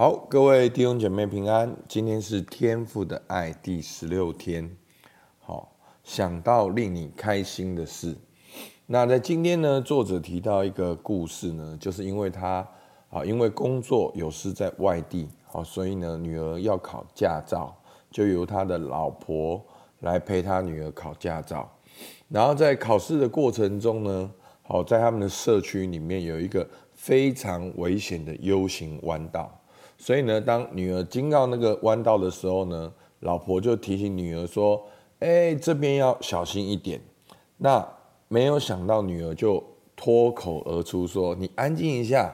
好，各位弟兄姐妹平安。今天是天父的爱第十六天。好，想到令你开心的事。那在今天呢，作者提到一个故事呢，就是因为他啊，因为工作有事在外地，好，所以呢，女儿要考驾照，就由他的老婆来陪他女儿考驾照。然后在考试的过程中呢，好，在他们的社区里面有一个非常危险的 U 型弯道，所以呢，当女儿经过那个弯道的时候呢，老婆就提醒女儿说：“哎，这边要小心一点。”那没有想到，女儿就脱口而出说：“你安静一下，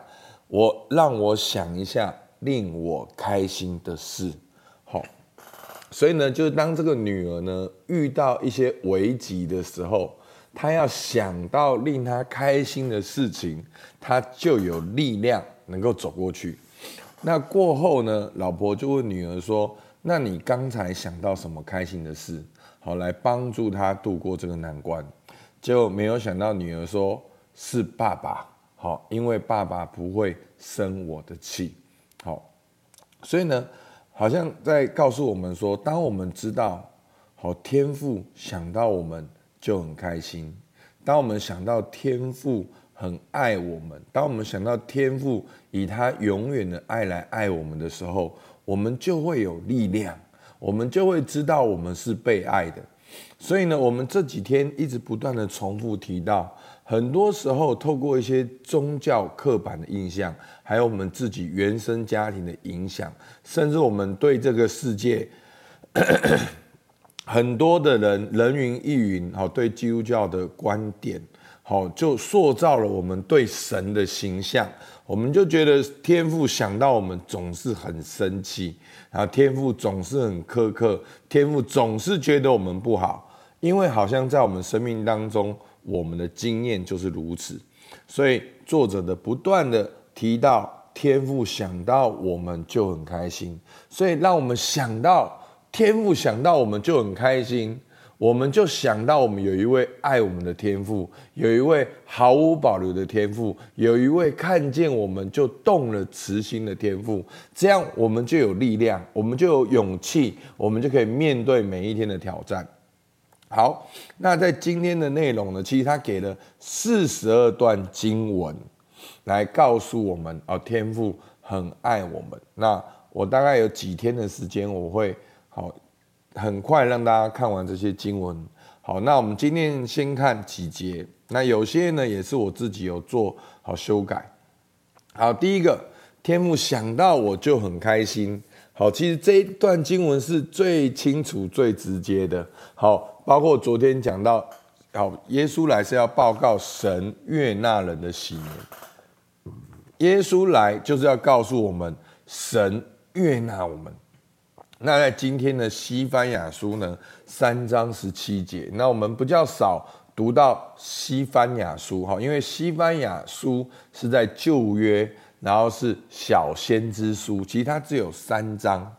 我让我想一下令我开心的事。”好，所以呢，就是当这个女儿呢遇到一些危急的时候，她要想到令她开心的事情，她就有力量能够走过去。那过后呢，老婆就问女儿说：“那你刚才想到什么开心的事？好，来帮助她度过这个难关。”结果没有想到女儿说是爸爸，好，因为爸爸不会生我的气，好，所以呢，好像在告诉我们说，当我们知道，好，天赋想到我们就很开心，当我们想到天赋很爱我们，当我们想到天父以他永远的爱来爱我们的时候，我们就会有力量，我们就会知道我们是被爱的。所以呢，我们这几天一直不断的重复提到，很多时候透过一些宗教刻板的印象，还有我们自己原生家庭的影响，甚至我们对这个世界 很多的人人云亦云，好，对基督教的观点，好，就塑造了我们对神的形象。我们就觉得天父想到我们总是很生气，然后天父总是很苛刻，天父总是觉得我们不好，因为好像在我们生命当中，我们的经验就是如此。所以作者的不断的提到天父想到我们就很开心，所以让我们想到天父想到我们就很开心。我们就想到，我们有一位爱我们的天父，有一位毫无保留的天父，有一位看见我们就动了慈心的天父，这样我们就有力量，我们就有勇气，我们就可以面对每一天的挑战。好，那在今天的内容呢，其实他给了四十二段经文来告诉我们，哦，天父很爱我们。那我大概有几天的时间，我会好。很快让大家看完这些经文。好，那我们今天先看几节。那有些呢也是我自己有做好修改。好，第一个，天父想到我就很开心。好，其实这一段经文是最清楚、最直接的。好，包括昨天讲到，好，耶稣来是要报告神悦纳人的喜年。耶稣来就是要告诉我们，神悦纳我们。那在今天的西班牙书呢，三章十七节，那我们比较少读到西班牙书哈，因为西班牙书是在旧约，然后是小先知书，其实它只有三章。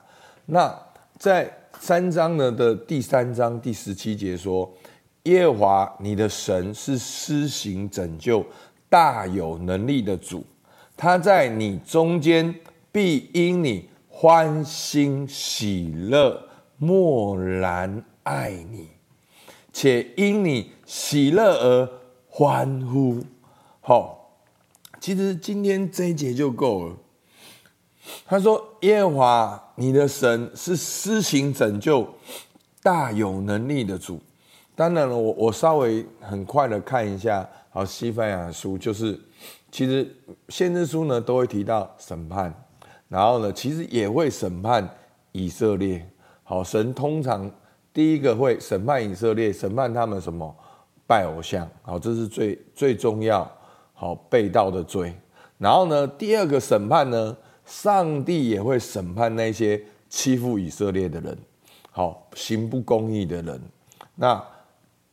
那在三章呢的第三章第十七节说，耶和华你的神是施行拯救、大有能力的主，他在你中间必因你。欢欣喜乐，默然爱你，且因你喜乐而欢呼。好，其实今天这一节就够了。他说：“耶和华你的神是施行拯救、大有能力的主。”当然了，我我稍微很快的看一下，好，西番雅书就是，其实先知书呢都会提到审判。然后呢，其实也会审判以色列。好，神通常第一个会审判以色列，审判他们什么？拜偶像。好，这是最最重要。好，背道的罪。然后呢，第二个审判呢，上帝也会审判那些欺负以色列的人。好，行不公义的人。那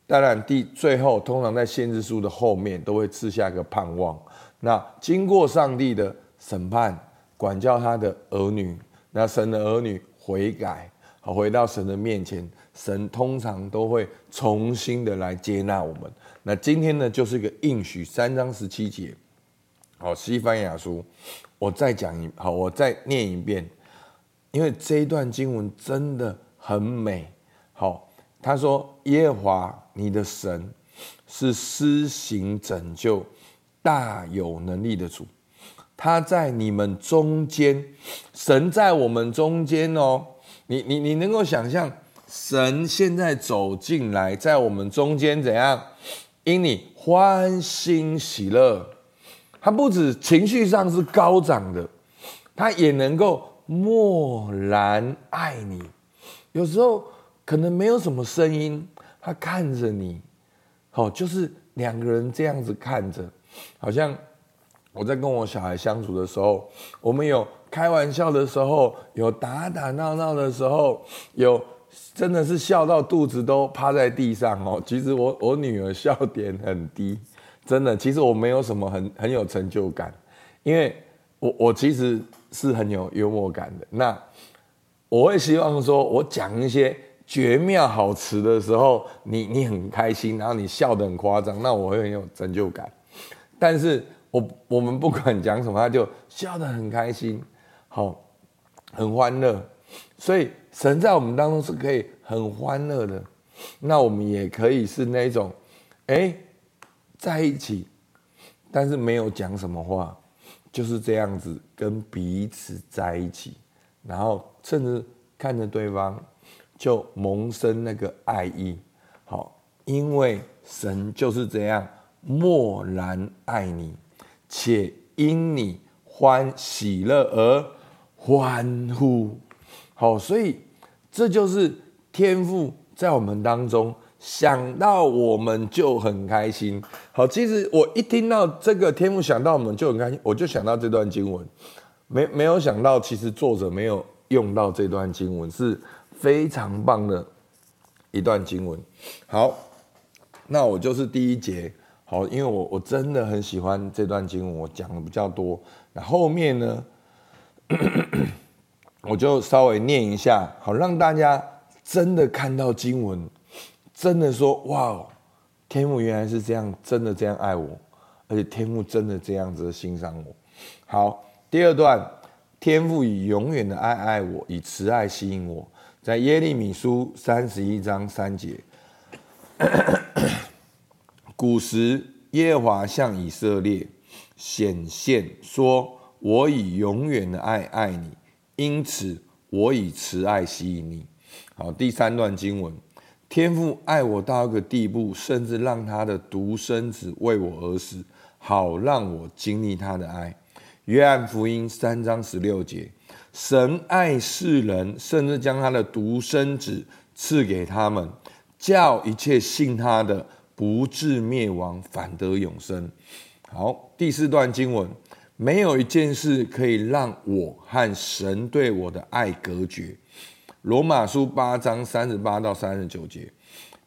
当然，第最后通常在先知书的后面都会赐下一个盼望。那经过上帝的审判。管教他的儿女，那神的儿女悔改，好，回到神的面前，神通常都会重新的来接纳我们。那今天呢，就是一个应许，三章十七节，好，西班牙书我再讲一好，我再念一遍，因为这一段经文真的很美。好，他说：“耶和华你的神是施行拯救、大有能力的主，他在你们中间，神在我们中间哦。你你你能够想象，神现在走进来，在我们中间怎样？因你欢欣喜乐。”他不止情绪上是高涨的，他也能够默然爱你。有时候可能没有什么声音，他看着你，好，就是两个人这样子看着，好像我在跟我小孩相处的时候，我们有开玩笑的时候，有打打闹闹的时候，有真的是笑到肚子都趴在地上哦。其实我我女儿笑点很低。真的，其实我没有什么很很有成就感，因为我我其实是很有幽默感的。那我会希望说，我讲一些绝妙好词的时候，你你很开心，然后你笑得很夸张，那我会很有成就感。但是我我们不管讲什么，他就笑得很开心，好，很欢乐。所以神在我们当中是可以很欢乐的，那我们也可以是那种，哎。在一起，但是没有讲什么话，就是这样子跟彼此在一起，然后甚至看着对方就萌生那个爱意。好，因为神就是这样默然爱你，且因你欢喜乐而欢呼。好，所以这就是天赋在我们当中。想到我们就很开心。好，其实我一听到这个天赋想到我们就很开心，我就想到这段经文，没没有想到，其实作者没有用到这段经文，是非常棒的一段经文。好，那我就是第一节。好，因为我我真的很喜欢这段经文，我讲的比较多。那后面呢，我就稍微念一下，好，让大家真的看到经文。真的说哇，天父原来是这样，真的这样爱我，而且天父真的这样子欣赏我。好，第二段，天父以永远的爱爱我，以慈爱吸引我，在耶利米书三十一章三节。古时耶和华向以色列显现说：“我以永远的爱爱你，因此我以慈爱吸引你。”好，第三段经文。天父爱我到一个地步，甚至让他的独生子为我而死，好让我经历他的爱。约翰福音三章十六节，神爱世人，甚至将他的独生子赐给他们，叫一切信他的不至灭亡，反得永生。好，第四段经文，没有一件事可以让我和神对我的爱隔绝。罗马书八章三十八到三十九节，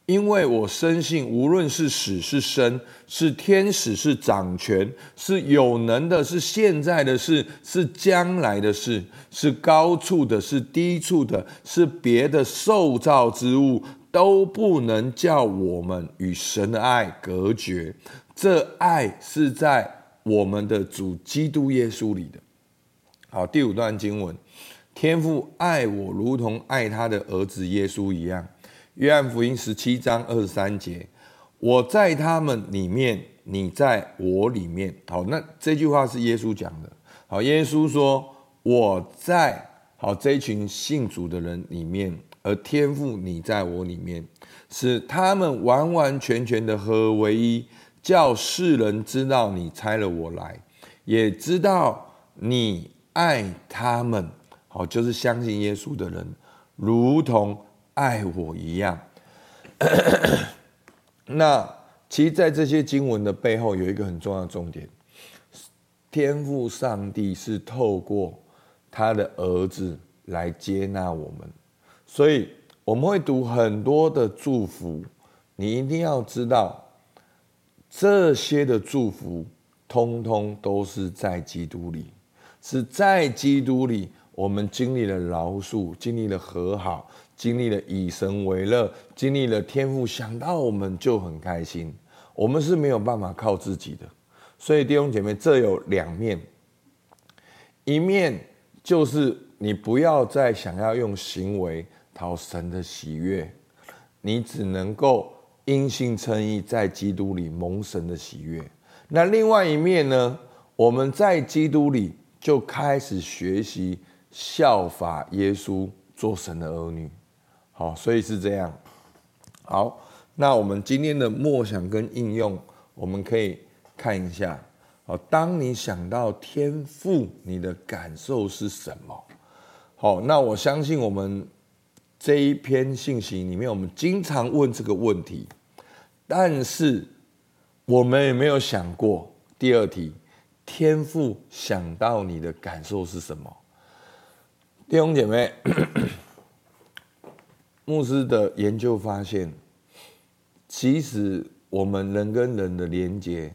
因为我深信，无论是死是生，是天使是掌权，是有能的，是现在的事，是将来的事，是高处的，是低处的，是别的受造之物，都不能叫我们与神的爱隔绝。这爱是在我们的主基督耶稣里的。好，第五段经文。天父爱我，如同爱他的儿子耶稣一样。约翰福音十七章二十三节：我在他们里面，你在我里面。好，那这句话是耶稣讲的。好，耶稣说我在好这一群信主的人里面，而天父你在我里面，使他们完完全全的合为一，叫世人知道你差了我来，也知道你爱他们。哦，就是相信耶稣的人，如同爱我一样。那其实，在这些经文的背后，有一个很重要的重点：天赋上帝是透过他的儿子来接纳我们，所以我们会读很多的祝福。你一定要知道，这些的祝福，通通都是在基督里，是在基督里。我们经历了饶恕，经历了和好，经历了以神为乐，经历了天赋想到我们就很开心。我们是没有办法靠自己的，所以弟兄姐妹，这有两面。一面就是你不要再想要用行为讨神的喜悦，你只能够因信称义，在基督里蒙神的喜悦。那另外一面呢？我们在基督里就开始学习效法耶稣，做神的儿女。好，所以是这样。好，那我们今天的默想跟应用，我们可以看一下。好，当你想到天赋，你的感受是什么？好，那我相信我们这一篇信息里面，我们经常问这个问题，但是我们有没有想过第二题？天赋想到你的感受是什么？弟兄姐妹，牧师的研究发现，其实我们人跟人的连接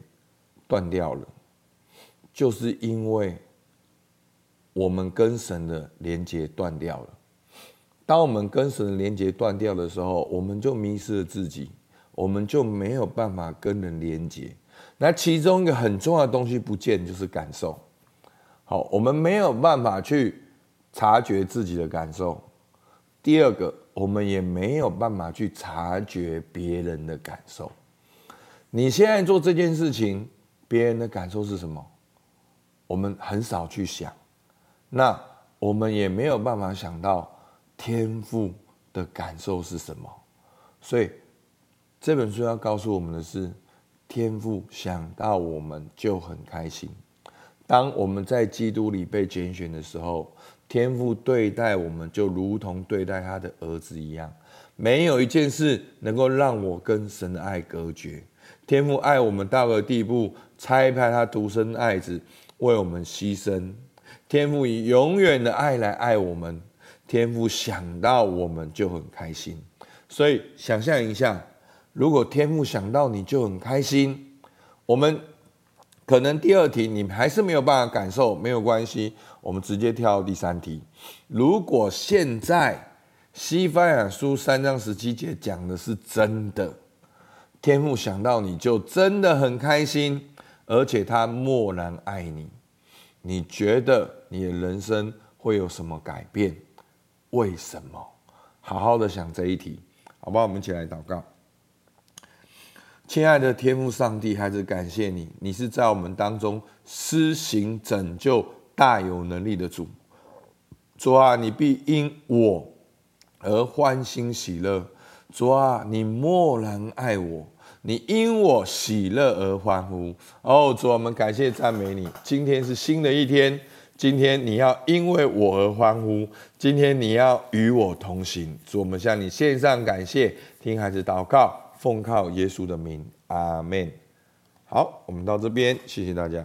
断掉了，就是因为我们跟神的连接断掉了。当我们跟神的连接断掉的时候，我们就迷失了自己，我们就没有办法跟人连接。那其中一个很重要的东西不见，就是感受。好，我们没有办法去察觉自己的感受。第二个，我们也没有办法去察觉别人的感受。你现在做这件事情，别人的感受是什么？我们很少去想。那我们也没有办法想到天父的感受是什么。所以这本书要告诉我们的是。天父想到我们就很开心。当我们在基督里被拣选的时候，天父对待我们就如同对待他的儿子一样。没有一件事能够让我跟神的爱隔绝。天父爱我们到了地步，差派他独生爱子为我们牺牲。天父以永远的爱来爱我们。天父想到我们就很开心。所以想象一下。如果天父想到你就很开心，我们可能第二题你还是没有办法感受，没有关系，我们直接跳到第三题。如果现在西番雅书三章十七节讲的是真的，天父想到你就真的很开心，而且他默然爱你，你觉得你的人生会有什么改变？为什么？好好的想这一题，好不好？我们一起来祷告。亲爱的天父上帝，还是感谢你，你是在我们当中施行拯救大有能力的主。主啊，你必因我而欢欣喜乐。主啊，你默然爱我，你因我喜乐而欢呼。哦，主，我们感谢赞美你。今天是新的一天，今天你要因为我而欢呼，今天你要与我同行。主，我们向你献上感谢，听孩子祷告。奉靠耶稣的名，阿门。好，我们到这边，谢谢大家。